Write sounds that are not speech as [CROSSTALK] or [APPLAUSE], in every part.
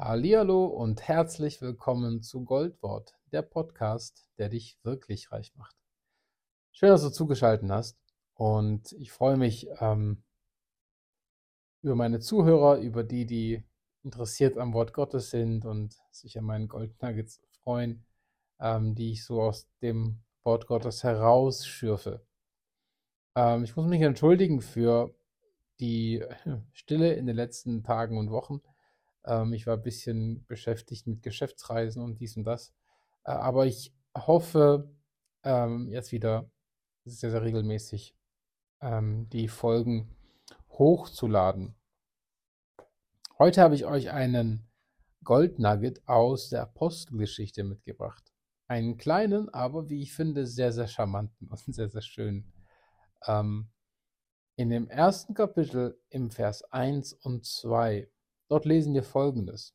Hallihallo und herzlich willkommen zu Goldwort, der Podcast, der dich wirklich reich macht. Schön, dass du zugeschaltet hast und ich freue mich ähm, über meine Zuhörer, über die, die interessiert am Wort Gottes sind und sich an meinen Goldnuggets freuen, ähm, die ich so aus dem Wort Gottes herausschürfe. Ähm, ich muss mich entschuldigen für die Stille in den letzten Tagen und Wochen. Ähm, ich war ein bisschen beschäftigt mit Geschäftsreisen und dies und das. Äh, aber ich hoffe, ähm, jetzt wieder sehr, sehr regelmäßig ähm, die Folgen hochzuladen. Heute habe ich euch einen Goldnugget aus der Apostelgeschichte mitgebracht. Einen kleinen, aber wie ich finde, sehr, sehr charmanten [LAUGHS] und sehr, sehr schönen. Ähm, in dem ersten Kapitel im Vers 1 und 2, dort lesen wir folgendes.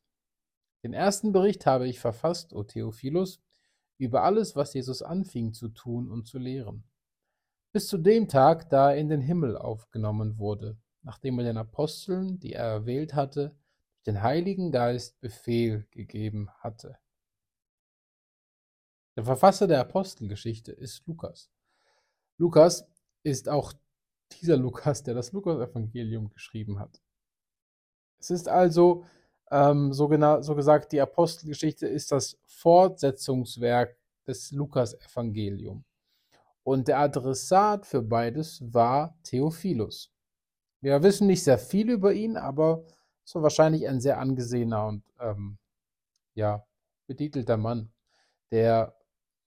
Den ersten Bericht habe ich verfasst, O Theophilus, über alles, was Jesus anfing zu tun und zu lehren. Bis zu dem Tag, da er in den Himmel aufgenommen wurde, nachdem er den Aposteln, die er erwählt hatte, den Heiligen Geist Befehl gegeben hatte. Der Verfasser der Apostelgeschichte ist Lukas. Lukas ist auch dieser Lukas, der das Lukas-Evangelium geschrieben hat. Es ist also, ähm, so, so gesagt, die Apostelgeschichte ist das Fortsetzungswerk des Lukas-Evangelium. Und der Adressat für beides war Theophilus. Wir wissen nicht sehr viel über ihn, aber es war wahrscheinlich ein sehr angesehener und ähm, ja, betitelter Mann, der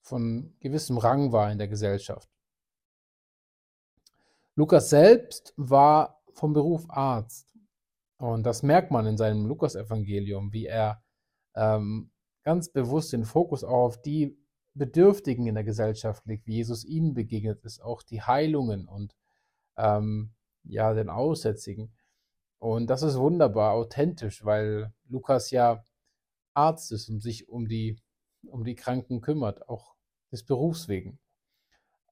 von gewissem Rang war in der Gesellschaft. Lukas selbst war vom Beruf Arzt. Und das merkt man in seinem Lukas-Evangelium, wie er ähm, ganz bewusst den Fokus auf die Bedürftigen in der Gesellschaft legt, wie Jesus ihnen begegnet ist, auch die Heilungen und ähm, ja, den Aussätzigen. Und das ist wunderbar, authentisch, weil Lukas ja Arzt ist und sich um die, um die Kranken kümmert, auch des Berufs wegen.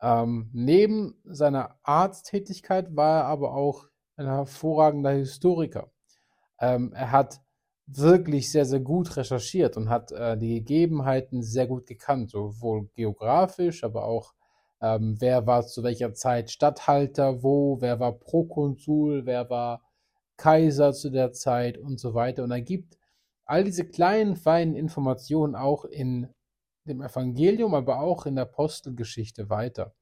Ähm, neben seiner Arzttätigkeit war er aber auch ein hervorragender Historiker. Ähm, er hat wirklich sehr, sehr gut recherchiert und hat äh, die Gegebenheiten sehr gut gekannt, sowohl geografisch, aber auch ähm, wer war zu welcher Zeit Statthalter, wo, wer war Prokonsul, wer war Kaiser zu der Zeit und so weiter. Und er gibt all diese kleinen, feinen Informationen auch in dem Evangelium, aber auch in der Apostelgeschichte weiter.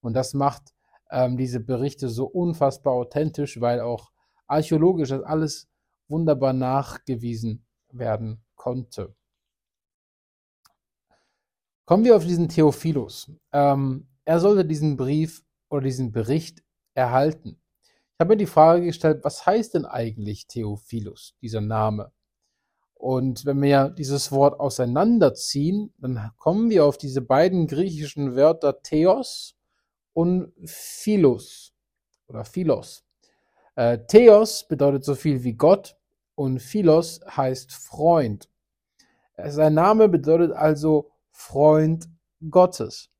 Und das macht ähm, diese Berichte so unfassbar authentisch, weil auch archäologisch das alles wunderbar nachgewiesen werden konnte. Kommen wir auf diesen Theophilus. Ähm, er sollte diesen Brief oder diesen Bericht erhalten. Ich habe mir die Frage gestellt, was heißt denn eigentlich Theophilus, dieser Name? Und wenn wir dieses Wort auseinanderziehen, dann kommen wir auf diese beiden griechischen Wörter Theos und Philos oder Philos. Äh, Theos bedeutet so viel wie Gott und Philos heißt Freund. Sein Name bedeutet also Freund Gottes.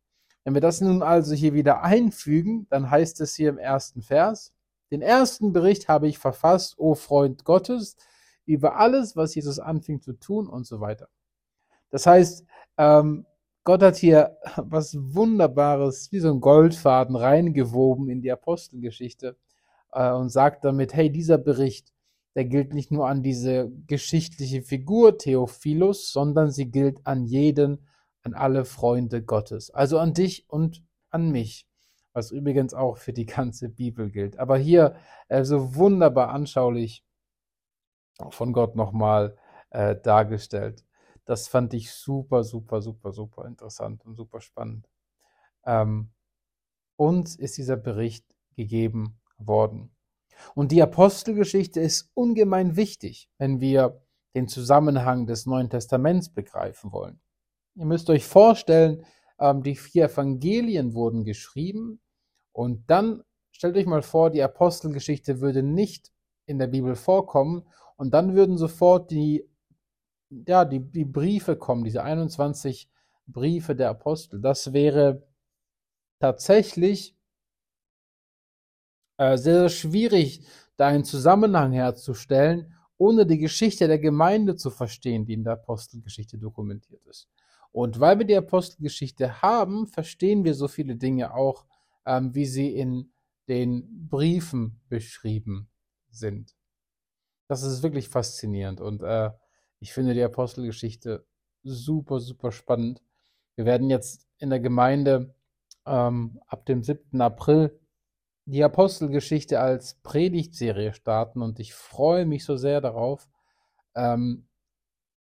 Wenn wir das nun also hier wieder einfügen, dann heißt es hier im ersten Vers, den ersten Bericht habe ich verfasst, o Freund Gottes, über alles, was Jesus anfing zu tun und so weiter. Das heißt, ähm, Gott hat hier [LAUGHS] was Wunderbares, wie so ein Goldfaden reingewoben in die Apostelgeschichte äh, und sagt damit, hey, dieser Bericht, der gilt nicht nur an diese geschichtliche Figur Theophilus, sondern sie gilt an jeden, an alle Freunde Gottes, also an dich und an mich, was übrigens auch für die ganze Bibel gilt. Aber hier äh, so wunderbar anschaulich von Gott nochmal äh, dargestellt. Das fand ich super, super, super, super interessant und super spannend. Ähm, uns ist dieser Bericht gegeben worden. Und die Apostelgeschichte ist ungemein wichtig, wenn wir den Zusammenhang des Neuen Testaments begreifen wollen. Ihr müsst euch vorstellen, ähm, die vier Evangelien wurden geschrieben und dann stellt euch mal vor, die Apostelgeschichte würde nicht in der Bibel vorkommen und dann würden sofort die, ja, die, die Briefe kommen, diese 21 Briefe der Apostel. Das wäre tatsächlich äh, sehr, sehr schwierig, da einen Zusammenhang herzustellen ohne die Geschichte der Gemeinde zu verstehen, die in der Apostelgeschichte dokumentiert ist. Und weil wir die Apostelgeschichte haben, verstehen wir so viele Dinge auch, ähm, wie sie in den Briefen beschrieben sind. Das ist wirklich faszinierend und äh, ich finde die Apostelgeschichte super, super spannend. Wir werden jetzt in der Gemeinde ähm, ab dem 7. April die Apostelgeschichte als Predigtserie starten und ich freue mich so sehr darauf, ähm,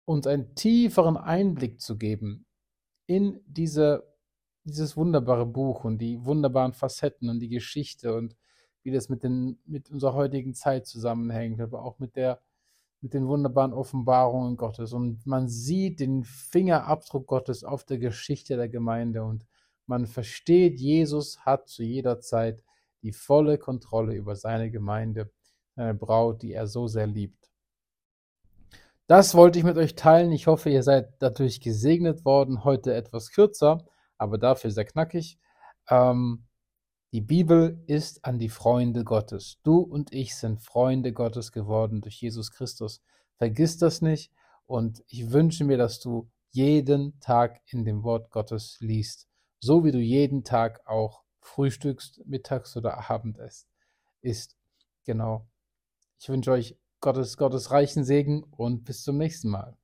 uns einen tieferen Einblick zu geben in diese, dieses wunderbare Buch und die wunderbaren Facetten und die Geschichte und wie das mit, den, mit unserer heutigen Zeit zusammenhängt, aber auch mit der mit den wunderbaren Offenbarungen Gottes. Und man sieht den Fingerabdruck Gottes auf der Geschichte der Gemeinde und man versteht, Jesus hat zu jeder Zeit die volle Kontrolle über seine Gemeinde, seine Braut, die er so sehr liebt. Das wollte ich mit euch teilen. Ich hoffe, ihr seid dadurch gesegnet worden. Heute etwas kürzer, aber dafür sehr knackig. Ähm, die Bibel ist an die Freunde Gottes. Du und ich sind Freunde Gottes geworden durch Jesus Christus. Vergiss das nicht und ich wünsche mir, dass du jeden Tag in dem Wort Gottes liest, so wie du jeden Tag auch frühstückst, mittags oder Abend isst. Genau. Ich wünsche euch Gottes, Gottes reichen Segen und bis zum nächsten Mal.